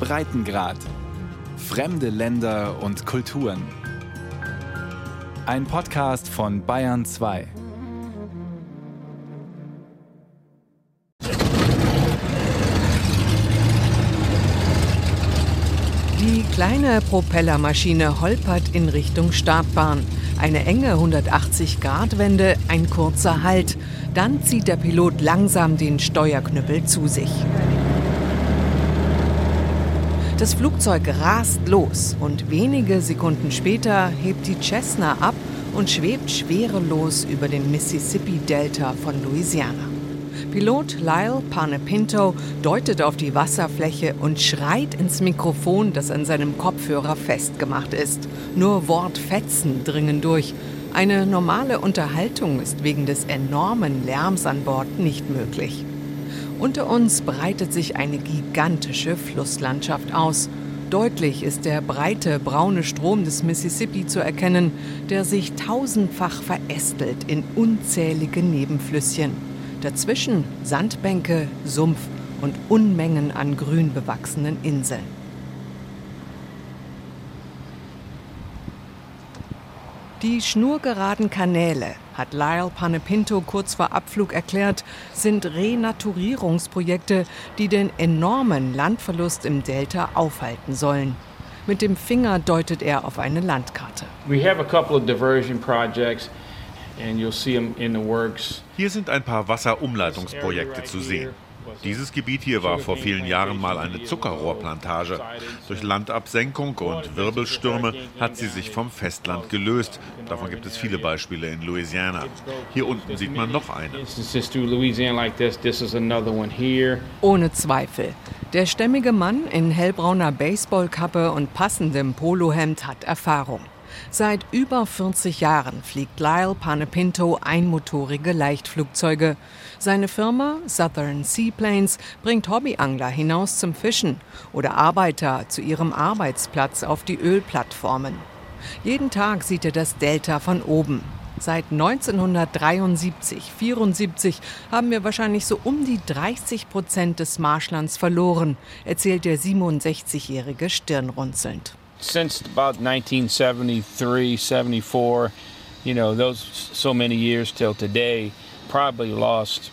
Breitengrad. Fremde Länder und Kulturen. Ein Podcast von Bayern 2. Die kleine Propellermaschine holpert in Richtung Startbahn. Eine enge 180-Grad-Wende, ein kurzer Halt. Dann zieht der Pilot langsam den Steuerknüppel zu sich. Das Flugzeug rast los und wenige Sekunden später hebt die Cessna ab und schwebt schwerelos über dem Mississippi-Delta von Louisiana. Pilot Lyle Panepinto deutet auf die Wasserfläche und schreit ins Mikrofon, das an seinem Kopfhörer festgemacht ist. Nur Wortfetzen dringen durch. Eine normale Unterhaltung ist wegen des enormen Lärms an Bord nicht möglich. Unter uns breitet sich eine gigantische Flusslandschaft aus. Deutlich ist der breite braune Strom des Mississippi zu erkennen, der sich tausendfach verästelt in unzählige Nebenflüsschen. Dazwischen Sandbänke, Sumpf und Unmengen an grün bewachsenen Inseln. Die schnurgeraden Kanäle, hat Lyle Panepinto kurz vor Abflug erklärt, sind Renaturierungsprojekte, die den enormen Landverlust im Delta aufhalten sollen. Mit dem Finger deutet er auf eine Landkarte. We have a couple of diversion projects and you'll see them in the works. Hier sind ein paar Wasserumleitungsprojekte zu sehen. Dieses Gebiet hier war vor vielen Jahren mal eine Zuckerrohrplantage. Durch Landabsenkung und Wirbelstürme hat sie sich vom Festland gelöst. Davon gibt es viele Beispiele in Louisiana. Hier unten sieht man noch eine. Ohne Zweifel. Der stämmige Mann in hellbrauner Baseballkappe und passendem Polohemd hat Erfahrung. Seit über 40 Jahren fliegt Lyle Panepinto einmotorige Leichtflugzeuge. Seine Firma Southern Seaplanes bringt Hobbyangler hinaus zum Fischen oder Arbeiter zu ihrem Arbeitsplatz auf die Ölplattformen. Jeden Tag sieht er das Delta von oben. Seit 1973, 74 haben wir wahrscheinlich so um die 30 Prozent des Marschlands verloren, erzählt der 67-jährige stirnrunzelnd since about 1973, 74, you know, those so many years till today, probably lost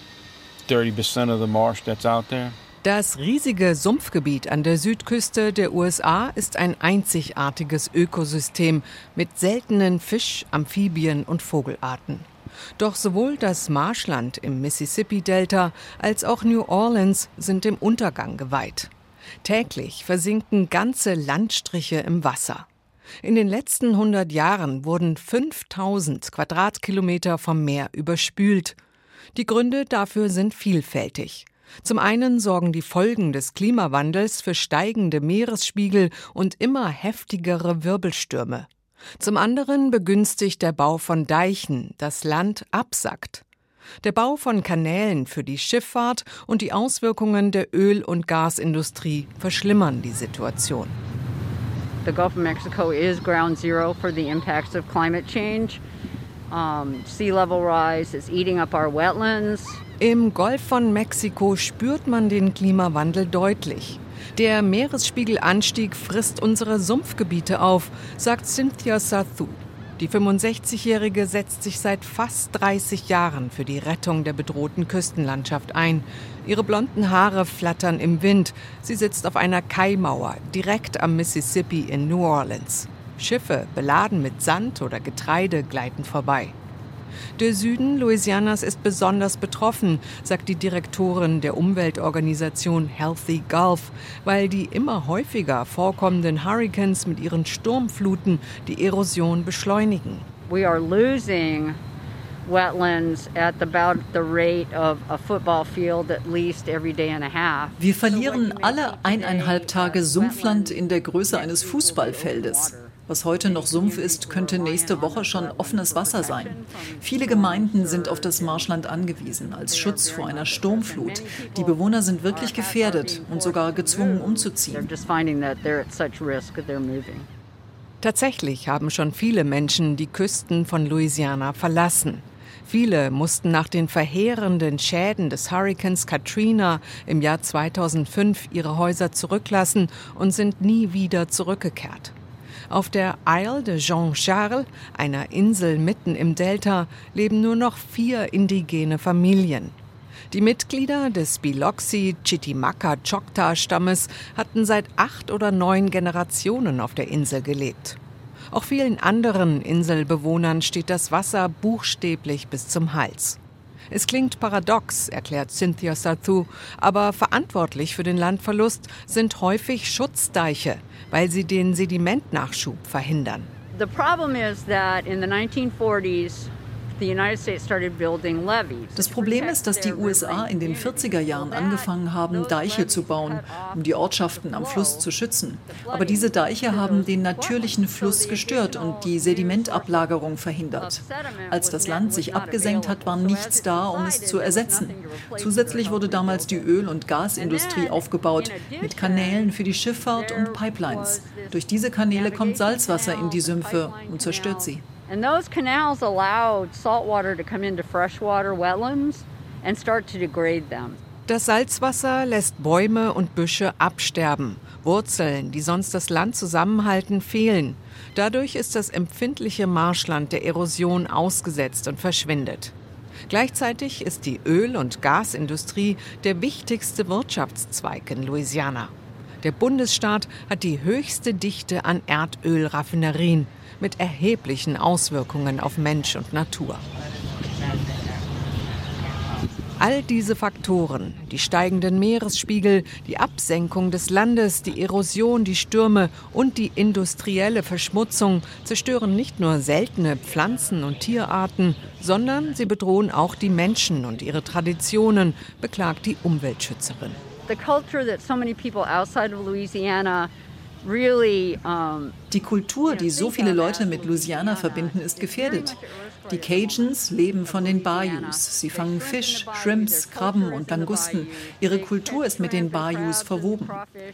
30% of the marsh that's out there. Das riesige Sumpfgebiet an der Südküste der USA ist ein einzigartiges Ökosystem mit seltenen Fisch-, Amphibien- und Vogelarten. Doch sowohl das Marschland im Mississippi-Delta als auch New Orleans sind dem Untergang geweiht. Täglich versinken ganze Landstriche im Wasser. In den letzten 100 Jahren wurden 5000 Quadratkilometer vom Meer überspült. Die Gründe dafür sind vielfältig. Zum einen sorgen die Folgen des Klimawandels für steigende Meeresspiegel und immer heftigere Wirbelstürme. Zum anderen begünstigt der Bau von Deichen das Land absackt. Der Bau von Kanälen für die Schifffahrt und die Auswirkungen der Öl- und Gasindustrie verschlimmern die Situation. The Gulf of Mexico is ground zero for the impacts of climate change. Um, sea level rise is eating up our wetlands. Im Golf von Mexiko spürt man den Klimawandel deutlich. Der Meeresspiegelanstieg frisst unsere Sumpfgebiete auf, sagt Cynthia Sathu, die 65-Jährige setzt sich seit fast 30 Jahren für die Rettung der bedrohten Küstenlandschaft ein. Ihre blonden Haare flattern im Wind. Sie sitzt auf einer Kaimauer direkt am Mississippi in New Orleans. Schiffe beladen mit Sand oder Getreide gleiten vorbei. Der Süden Louisianas ist besonders betroffen, sagt die Direktorin der Umweltorganisation Healthy Gulf, weil die immer häufiger vorkommenden Hurricanes mit ihren Sturmfluten die Erosion beschleunigen. We are losing wetlands at about the rate of a football field at least every day and a half. Wir verlieren alle eineinhalb Tage Sumpfland in der Größe eines Fußballfeldes. Was heute noch Sumpf ist, könnte nächste Woche schon offenes Wasser sein. Viele Gemeinden sind auf das Marschland angewiesen als Schutz vor einer Sturmflut. Die Bewohner sind wirklich gefährdet und sogar gezwungen umzuziehen. Tatsächlich haben schon viele Menschen die Küsten von Louisiana verlassen. Viele mussten nach den verheerenden Schäden des Hurrikans Katrina im Jahr 2005 ihre Häuser zurücklassen und sind nie wieder zurückgekehrt. Auf der Isle de Jean-Charles, einer Insel mitten im Delta, leben nur noch vier indigene Familien. Die Mitglieder des Biloxi Chitimaka Choctaw Stammes hatten seit acht oder neun Generationen auf der Insel gelebt. Auch vielen anderen Inselbewohnern steht das Wasser buchstäblich bis zum Hals. Es klingt paradox, erklärt Cynthia Sathu, aber verantwortlich für den Landverlust sind häufig Schutzdeiche, weil sie den Sedimentnachschub verhindern. The problem is that in the 1940s das Problem ist, dass die USA in den 40er Jahren angefangen haben, Deiche zu bauen, um die Ortschaften am Fluss zu schützen. Aber diese Deiche haben den natürlichen Fluss gestört und die Sedimentablagerung verhindert. Als das Land sich abgesenkt hat, war nichts da, um es zu ersetzen. Zusätzlich wurde damals die Öl- und Gasindustrie aufgebaut, mit Kanälen für die Schifffahrt und Pipelines. Durch diese Kanäle kommt Salzwasser in die Sümpfe und zerstört sie. And those canals allowed salt water to come into freshwater wetlands and start to degrade them. Das Salzwasser lässt Bäume und Büsche absterben. Wurzeln, die sonst das Land zusammenhalten, fehlen. Dadurch ist das empfindliche Marschland der Erosion ausgesetzt und verschwindet. Gleichzeitig ist die Öl- und Gasindustrie der wichtigste Wirtschaftszweig in Louisiana. Der Bundesstaat hat die höchste Dichte an Erdölraffinerien mit erheblichen Auswirkungen auf Mensch und Natur. All diese Faktoren, die steigenden Meeresspiegel, die Absenkung des Landes, die Erosion, die Stürme und die industrielle Verschmutzung zerstören nicht nur seltene Pflanzen- und Tierarten, sondern sie bedrohen auch die Menschen und ihre Traditionen, beklagt die Umweltschützerin. The culture that so many people outside of Louisiana die Kultur, die so viele Leute mit Louisiana verbinden, ist gefährdet. Die Cajuns leben von den Bayous. Sie fangen Fisch, Shrimps, Krabben und Langusten. Ihre Kultur ist mit den Bayous verwoben.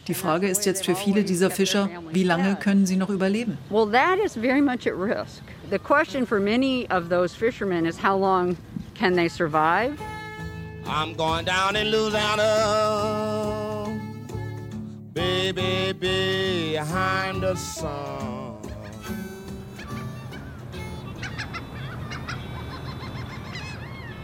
Die Frage ist jetzt für viele dieser Fischer, wie lange können sie noch überleben? Well, that is very much at risk. The question for many of those fishermen is how long can they survive? I'm going down in Louisiana baby behind the sun.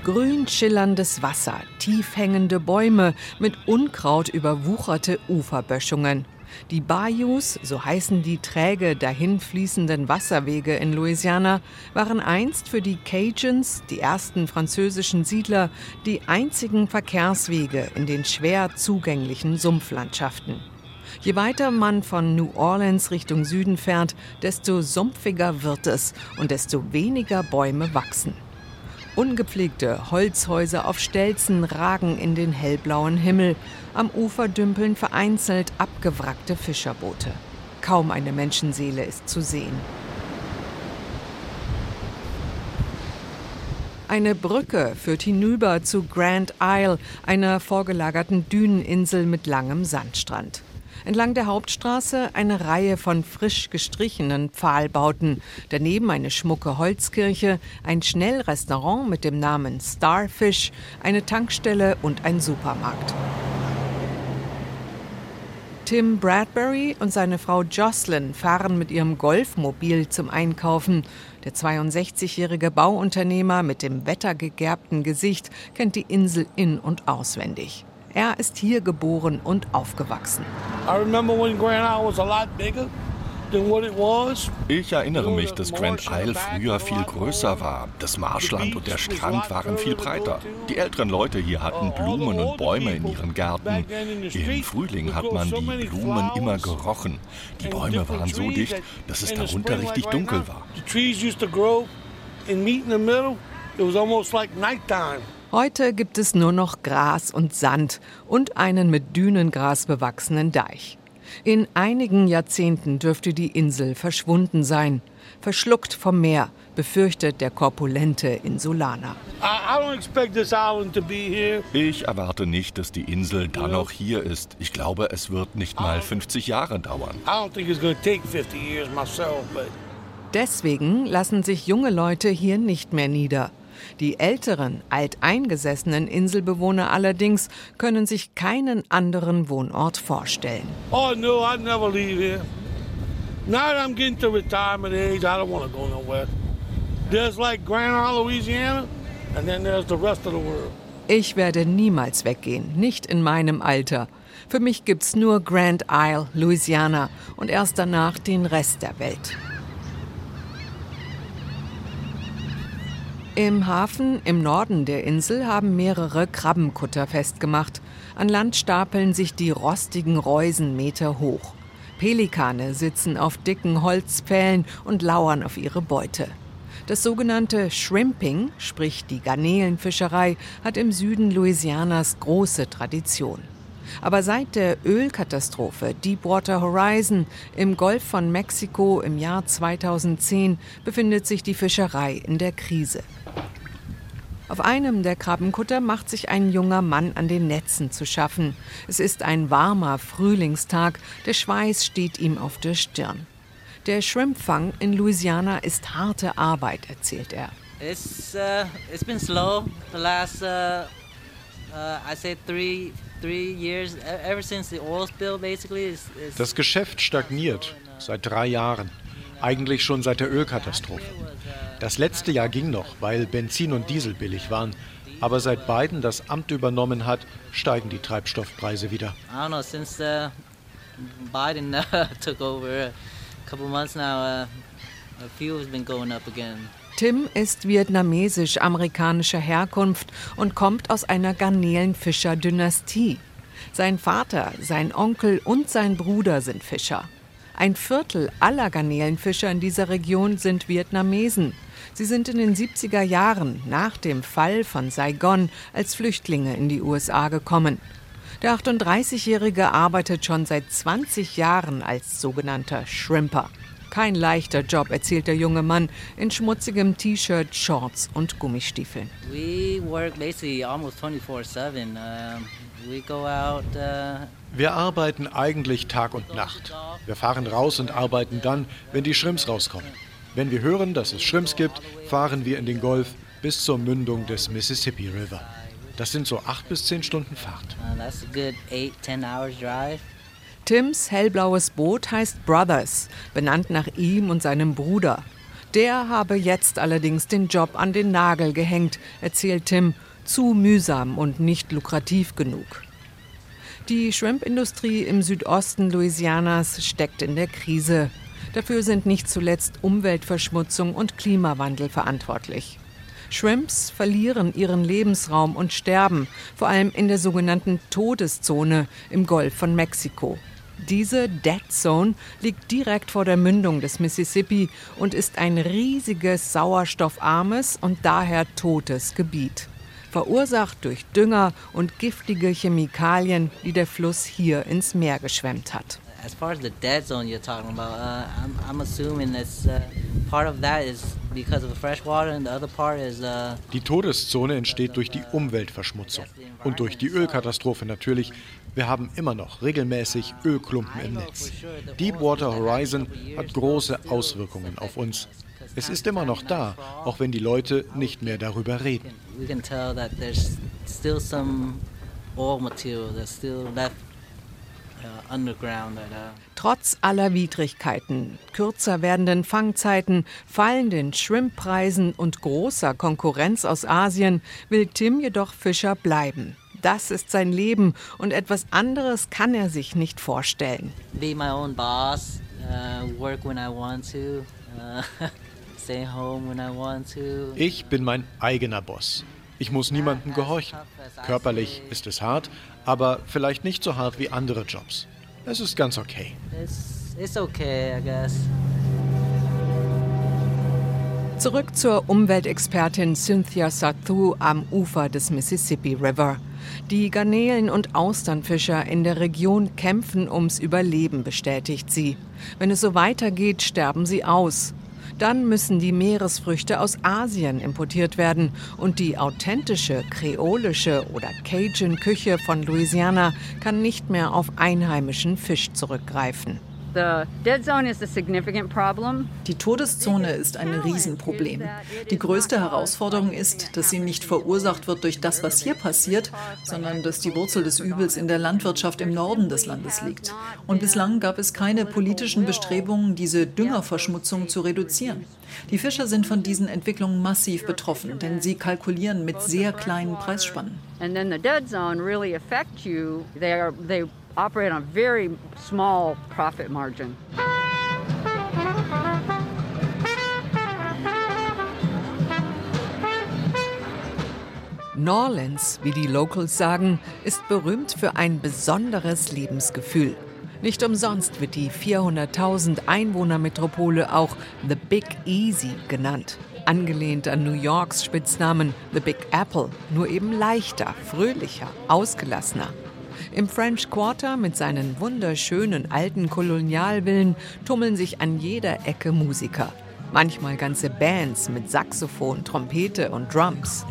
Grün schillerndes Wasser, tief hängende Bäume, mit Unkraut überwucherte Uferböschungen. Die Bayous, so heißen die träge dahinfließenden Wasserwege in Louisiana, waren einst für die Cajuns, die ersten französischen Siedler, die einzigen Verkehrswege in den schwer zugänglichen Sumpflandschaften. Je weiter man von New Orleans Richtung Süden fährt, desto sumpfiger wird es und desto weniger Bäume wachsen. Ungepflegte Holzhäuser auf Stelzen ragen in den hellblauen Himmel. Am Ufer dümpeln vereinzelt abgewrackte Fischerboote. Kaum eine Menschenseele ist zu sehen. Eine Brücke führt hinüber zu Grand Isle, einer vorgelagerten Düneninsel mit langem Sandstrand. Entlang der Hauptstraße eine Reihe von frisch gestrichenen Pfahlbauten. Daneben eine schmucke Holzkirche, ein Schnellrestaurant mit dem Namen Starfish, eine Tankstelle und ein Supermarkt. Tim Bradbury und seine Frau Jocelyn fahren mit ihrem Golfmobil zum Einkaufen. Der 62-jährige Bauunternehmer mit dem wettergegerbten Gesicht kennt die Insel in- und auswendig. Er ist hier geboren und aufgewachsen. Ich erinnere mich, dass Grand Isle früher viel größer war. Das Marschland und der Strand waren viel breiter. Die älteren Leute hier hatten Blumen und Bäume in ihren Gärten. Im Frühling hat man die Blumen immer gerochen. Die Bäume waren so dicht, dass es darunter richtig dunkel war. It was almost like nighttime. Heute gibt es nur noch Gras und Sand und einen mit Dünengras bewachsenen Deich. In einigen Jahrzehnten dürfte die Insel verschwunden sein, verschluckt vom Meer, befürchtet der korpulente Insulaner. Ich erwarte nicht, dass die Insel dann noch hier ist. Ich glaube, es wird nicht mal 50 Jahre dauern. Deswegen lassen sich junge Leute hier nicht mehr nieder. Die älteren, alteingesessenen Inselbewohner allerdings können sich keinen anderen Wohnort vorstellen. Oh no, I'd never leave here. Now that I'm getting to retirement age, I don't want to go nowhere. There's like Grand Isle, Louisiana, and then there's the rest of the world. Ich werde niemals weggehen, nicht in meinem Alter. Für mich gibt's nur Grand Isle, Louisiana und erst danach den Rest der Welt. Im Hafen im Norden der Insel haben mehrere Krabbenkutter festgemacht. An Land stapeln sich die rostigen Reusen Meter hoch. Pelikane sitzen auf dicken Holzpfählen und lauern auf ihre Beute. Das sogenannte Shrimping, sprich die Garnelenfischerei, hat im Süden Louisianas große Tradition. Aber seit der Ölkatastrophe Deepwater Horizon im Golf von Mexiko im Jahr 2010 befindet sich die Fischerei in der Krise. Auf einem der Krabbenkutter macht sich ein junger Mann an den Netzen zu schaffen. Es ist ein warmer Frühlingstag, der Schweiß steht ihm auf der Stirn. Der Shrimpfang in Louisiana ist harte Arbeit, erzählt er. It's uh, it's been slow the last uh, uh, I say three three years ever since the oil spill basically. Das Geschäft stagniert seit drei Jahren, eigentlich schon seit der Ölkatastrophe. Das letzte Jahr ging noch, weil Benzin und Diesel billig waren. Aber seit Biden das Amt übernommen hat, steigen die Treibstoffpreise wieder. I don't know, since uh, Biden uh, took over a couple months now, uh, fuel's been going up again. Tim ist vietnamesisch-amerikanischer Herkunft und kommt aus einer Garnelenfischer-Dynastie. Sein Vater, sein Onkel und sein Bruder sind Fischer. Ein Viertel aller Garnelenfischer in dieser Region sind Vietnamesen. Sie sind in den 70er Jahren nach dem Fall von Saigon als Flüchtlinge in die USA gekommen. Der 38-Jährige arbeitet schon seit 20 Jahren als sogenannter Shrimper. Kein leichter Job, erzählt der junge Mann in schmutzigem T-Shirt, Shorts und Gummistiefeln. We work basically almost 24/7. Uh, we go out uh wir arbeiten eigentlich Tag und Nacht. Wir fahren raus und arbeiten dann, wenn die Schrimps rauskommen. Wenn wir hören, dass es Schrimps gibt, fahren wir in den Golf bis zur Mündung des Mississippi River. Das sind so acht bis zehn Stunden Fahrt. Tims hellblaues Boot heißt Brothers, benannt nach ihm und seinem Bruder. Der habe jetzt allerdings den Job an den Nagel gehängt, erzählt Tim, zu mühsam und nicht lukrativ genug. Die Shrimp-Industrie im Südosten Louisianas steckt in der Krise. Dafür sind nicht zuletzt Umweltverschmutzung und Klimawandel verantwortlich. Shrimps verlieren ihren Lebensraum und sterben, vor allem in der sogenannten Todeszone im Golf von Mexiko. Diese Dead Zone liegt direkt vor der Mündung des Mississippi und ist ein riesiges sauerstoffarmes und daher totes Gebiet, verursacht durch Dünger und giftige Chemikalien, die der Fluss hier ins Meer geschwemmt hat as far as the dead zone you're talking about, uh, I'm, I'm assuming that's uh, part of that is because of the fresh water and the other part is. Uh, die Todeszone entsteht durch die Umweltverschmutzung und durch die Ölkatastrophe natürlich. Wir haben immer noch regelmäßig Ölklumpen im Netz. Deepwater Horizon hat große Auswirkungen auf uns. Es ist immer noch da, auch wenn die Leute nicht mehr darüber reden. We can tell that there's still some oil material that's still left Trotz aller Widrigkeiten, kürzer werdenden Fangzeiten, fallenden Shrimppreisen und großer Konkurrenz aus Asien will Tim jedoch Fischer bleiben. Das ist sein Leben und etwas anderes kann er sich nicht vorstellen. Be my own boss, uh, work when I want to, uh, stay home when I want to. Ich bin mein eigener Boss. Ich muss niemandem gehorchen. Körperlich ist es hart, aber vielleicht nicht so hart wie andere Jobs. Es ist ganz okay. It's, it's okay, I guess. Zurück zur Umweltexpertin Cynthia Sathu am Ufer des Mississippi River. Die Garnelen- und Austernfischer in der Region kämpfen ums Überleben, bestätigt sie. Wenn es so weitergeht, sterben sie aus. Dann müssen die Meeresfrüchte aus Asien importiert werden und die authentische kreolische oder Cajun-Küche von Louisiana kann nicht mehr auf einheimischen Fisch zurückgreifen. Die Todeszone ist ein Riesenproblem. Die größte Herausforderung ist, dass sie nicht verursacht wird durch das, was hier passiert, sondern dass die Wurzel des Übels in der Landwirtschaft im Norden des Landes liegt. Und bislang gab es keine politischen Bestrebungen, diese Düngerverschmutzung zu reduzieren. Die Fischer sind von diesen Entwicklungen massiv betroffen, denn sie kalkulieren mit sehr kleinen Preisspannen. And then the dead zone really affect you. They are they operate on a very small profit margin. New Orleans, wie die Locals sagen, ist berühmt für ein besonderes Lebensgefühl. Nicht umsonst wird die 400.000 Einwohnermetropole auch The Big Easy genannt, angelehnt an New Yorks Spitznamen The Big Apple, nur eben leichter, fröhlicher, ausgelassener. Im French Quarter mit seinen wunderschönen alten Kolonialvillen tummeln sich an jeder Ecke Musiker. Manchmal ganze Bands mit Saxophon, Trompete und Drums.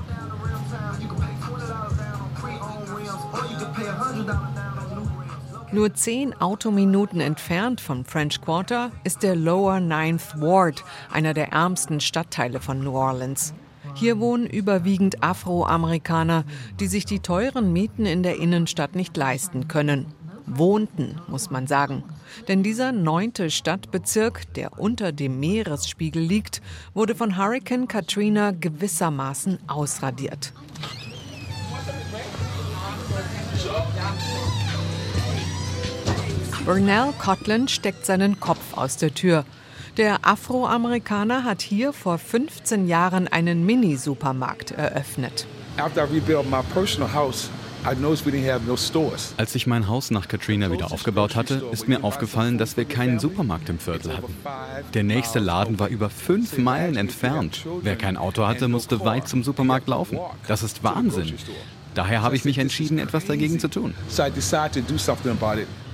Nur zehn Autominuten entfernt von French Quarter ist der Lower Ninth Ward, einer der ärmsten Stadtteile von New Orleans. Hier wohnen überwiegend Afroamerikaner, die sich die teuren Mieten in der Innenstadt nicht leisten können. Wohnten, muss man sagen. Denn dieser neunte Stadtbezirk, der unter dem Meeresspiegel liegt, wurde von Hurricane Katrina gewissermaßen ausradiert. Burnell Cotland steckt seinen Kopf aus der Tür. Der Afroamerikaner hat hier vor 15 Jahren einen Mini-Supermarkt eröffnet. Als ich mein Haus nach Katrina wieder aufgebaut hatte, ist mir aufgefallen, dass wir keinen Supermarkt im Viertel hatten. Der nächste Laden war über fünf Meilen entfernt. Wer kein Auto hatte, musste weit zum Supermarkt laufen. Das ist Wahnsinn. Daher habe ich mich entschieden, etwas dagegen zu tun.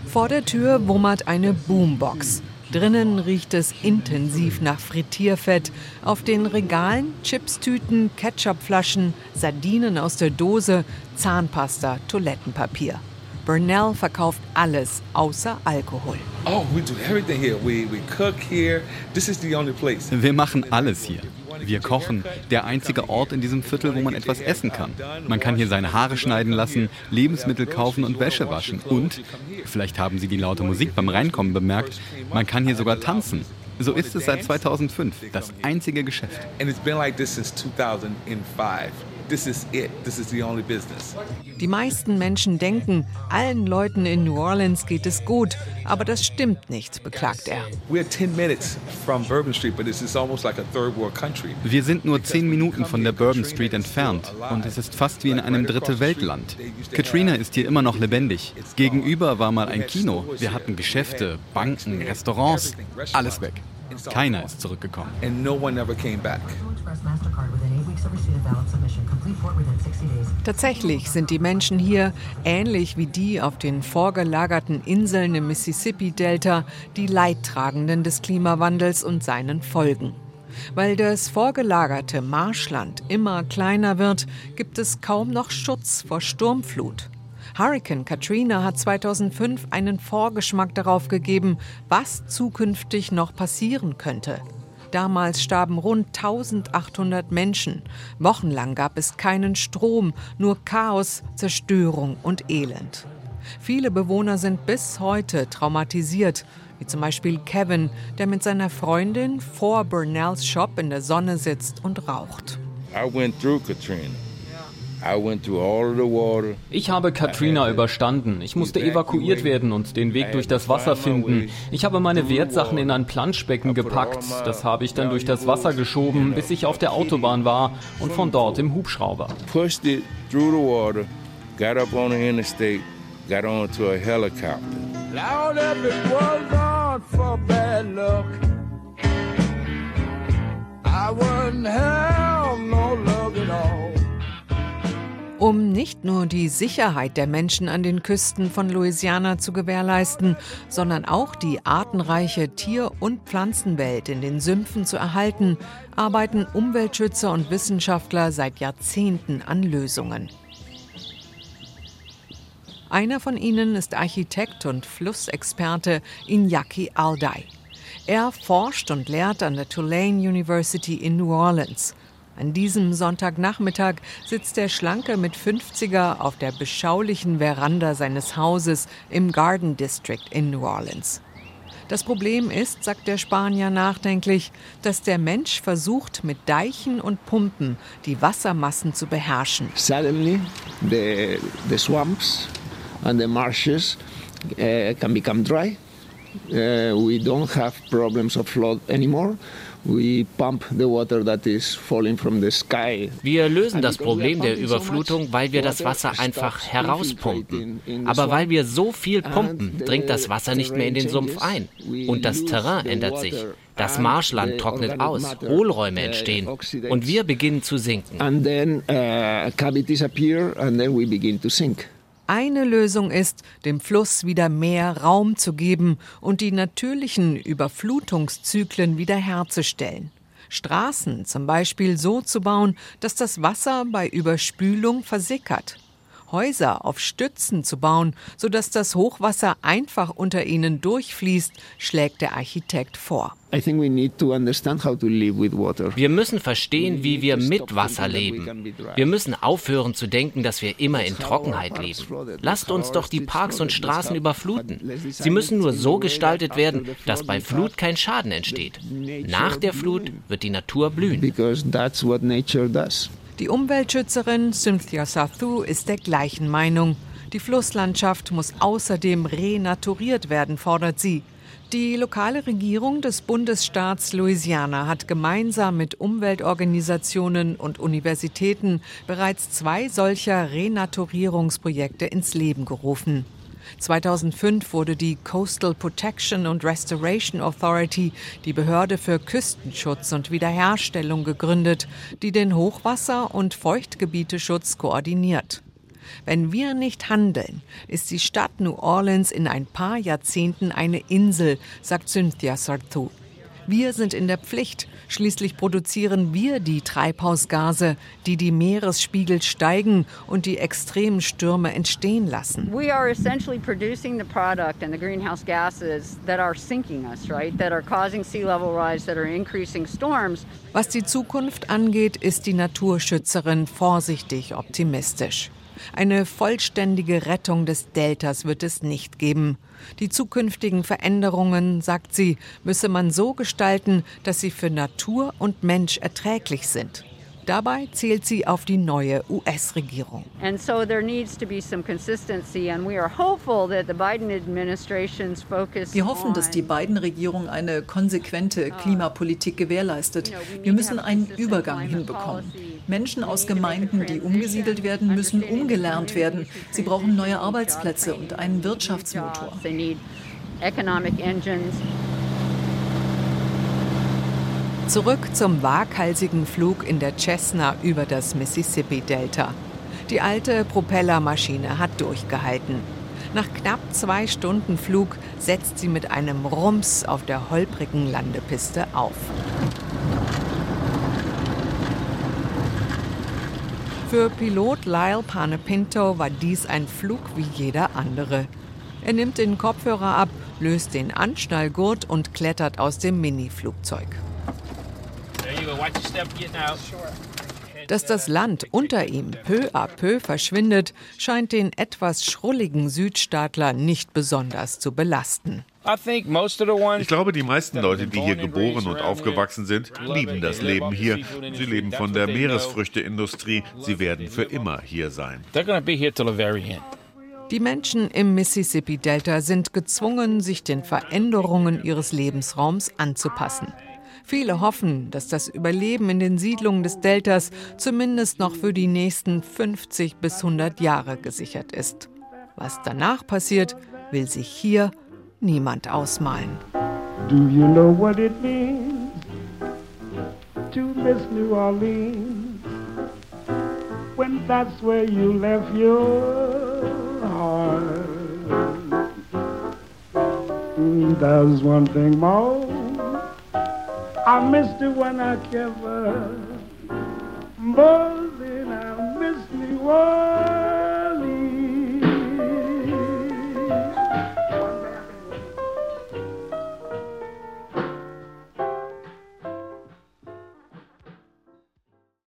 Vor der Tür wummert eine Boombox. Drinnen riecht es intensiv nach Frittierfett. Auf den Regalen Chipstüten, Ketchupflaschen, Sardinen aus der Dose, Zahnpasta, Toilettenpapier. Burnell verkauft alles außer Alkohol. Oh, Wir machen alles hier. Wir kochen, der einzige Ort in diesem Viertel, wo man etwas essen kann. Man kann hier seine Haare schneiden lassen, Lebensmittel kaufen und Wäsche waschen. Und, vielleicht haben Sie die laute Musik beim Reinkommen bemerkt, man kann hier sogar tanzen. So ist es seit 2005, das einzige Geschäft. And it's been like this since 2005 this is it. This is the only business. Die meisten Menschen denken, allen Leuten in New Orleans geht es gut, aber das stimmt nicht, beklagt er. Wir sind nur zehn Minuten von der Bourbon Street entfernt und es ist fast wie in einem dritte Weltland. Katrina ist hier immer noch lebendig. Gegenüber war mal ein Kino. Wir hatten Geschäfte, Banken, Restaurants, alles weg. Keiner ist zurückgekommen. Tatsächlich sind die Menschen hier, ähnlich wie die auf den vorgelagerten Inseln im Mississippi-Delta, die Leidtragenden des Klimawandels und seinen Folgen. Weil das vorgelagerte Marschland immer kleiner wird, gibt es kaum noch Schutz vor Sturmflut. Hurricane Katrina hat 2005 einen Vorgeschmack darauf gegeben, was zukünftig noch passieren könnte. Damals starben rund 1800 Menschen. Wochenlang gab es keinen Strom, nur Chaos, Zerstörung und Elend. Viele Bewohner sind bis heute traumatisiert, wie zum Beispiel Kevin, der mit seiner Freundin vor Burnells Shop in der Sonne sitzt und raucht. I went through Katrina. Ich habe Katrina überstanden. Ich musste evakuiert werden und den Weg durch das Wasser finden. Ich habe meine Wertsachen in ein Planschbecken gepackt. Das habe ich dann durch das Wasser geschoben, bis ich auf der Autobahn war und von dort im Hubschrauber. Pushed it through the water, got up on the interstate, got onto a helicopter. Loud was on for bad luck. I wouldn't have no luck at all um nicht nur die Sicherheit der Menschen an den Küsten von Louisiana zu gewährleisten, sondern auch die artenreiche Tier- und Pflanzenwelt in den Sümpfen zu erhalten, arbeiten Umweltschützer und Wissenschaftler seit Jahrzehnten an Lösungen. Einer von ihnen ist Architekt und Flussexperte Iñaki Alday. Er forscht und lehrt an der Tulane University in New Orleans. An diesem Sonntagnachmittag sitzt der Schlanke mit 50er auf der beschaulichen Veranda seines Hauses im Garden District in New Orleans. Das Problem ist, sagt der Spanier nachdenklich, dass der Mensch versucht, mit Deichen und Pumpen die Wassermassen zu beherrschen. Suddenly the, the swamps and the marshes uh, can become dry. Uh, we don't have problems of flood anymore. Wir lösen das Problem der Überflutung, weil wir das Wasser einfach herauspumpen. Aber weil wir so viel pumpen, dringt das Wasser nicht mehr in den Sumpf ein. Und das Terrain ändert sich. Das Marschland trocknet aus, Hohlräume entstehen und wir beginnen zu sinken. Eine Lösung ist, dem Fluss wieder mehr Raum zu geben und die natürlichen Überflutungszyklen wiederherzustellen. Straßen zum Beispiel so zu bauen, dass das Wasser bei Überspülung versickert. Häuser auf Stützen zu bauen, sodass das Hochwasser einfach unter ihnen durchfließt, schlägt der Architekt vor. Wir müssen verstehen, wie wir mit Wasser leben. Wir müssen aufhören zu denken, dass wir immer in Trockenheit leben. Lasst uns doch die Parks und Straßen überfluten. Sie müssen nur so gestaltet werden, dass bei Flut kein Schaden entsteht. Nach der Flut wird die Natur blühen. Die Umweltschützerin Cynthia Sathu ist der gleichen Meinung. Die Flusslandschaft muss außerdem renaturiert werden, fordert sie. Die lokale Regierung des Bundesstaats Louisiana hat gemeinsam mit Umweltorganisationen und Universitäten bereits zwei solcher Renaturierungsprojekte ins Leben gerufen. 2005 wurde die Coastal Protection and Restoration Authority, die Behörde für Küstenschutz und Wiederherstellung, gegründet, die den Hochwasser- und Feuchtgebieteschutz koordiniert. Wenn wir nicht handeln, ist die Stadt New Orleans in ein paar Jahrzehnten eine Insel, sagt Cynthia Sartou. Wir sind in der Pflicht. Schließlich produzieren wir die Treibhausgase, die die Meeresspiegel steigen und die extremen Stürme entstehen lassen. We are essentially producing the product and the greenhouse gases that are sinking us, right? That are causing sea level rise, that are increasing storms. Was die Zukunft angeht, ist die Naturschützerin vorsichtig optimistisch. Eine vollständige Rettung des Deltas wird es nicht geben. Die zukünftigen Veränderungen, sagt sie, müsse man so gestalten, dass sie für Natur und Mensch erträglich sind. Dabei zählt sie auf die neue US-Regierung. Wir hoffen, dass die Biden-Regierung eine konsequente uh, Klimapolitik gewährleistet. Wir müssen einen Übergang hinbekommen. Menschen aus Gemeinden, die umgesiedelt werden, müssen umgelernt werden. Sie brauchen neue Arbeitsplätze und einen Wirtschaftsmotor. Zurück zum waghalsigen Flug in der Cessna über das Mississippi-Delta. Die alte Propellermaschine hat durchgehalten. Nach knapp zwei Stunden Flug setzt sie mit einem Rums auf der holprigen Landepiste auf. Für Pilot Lyle Panepinto war dies ein Flug wie jeder andere. Er nimmt den Kopfhörer ab, löst den Anschnallgurt und klettert aus dem Mini-Flugzeug. Dass das Land unter ihm peu à peu verschwindet, scheint den etwas schrulligen Südstaatler nicht besonders zu belasten. Ich glaube, die meisten Leute, die hier geboren und aufgewachsen sind, lieben das Leben hier. Sie leben von der Meeresfrüchteindustrie. Sie werden für immer hier sein. Die Menschen im Mississippi-Delta sind gezwungen, sich den Veränderungen ihres Lebensraums anzupassen. Viele hoffen, dass das Überleben in den Siedlungen des Deltas zumindest noch für die nächsten 50 bis 100 Jahre gesichert ist. Was danach passiert, will sich hier niemand ausmalen. Do you know what it means to miss New Orleans when that's where you left your heart? There's one thing more I missed it when I kept her. More than I missed New Orleans.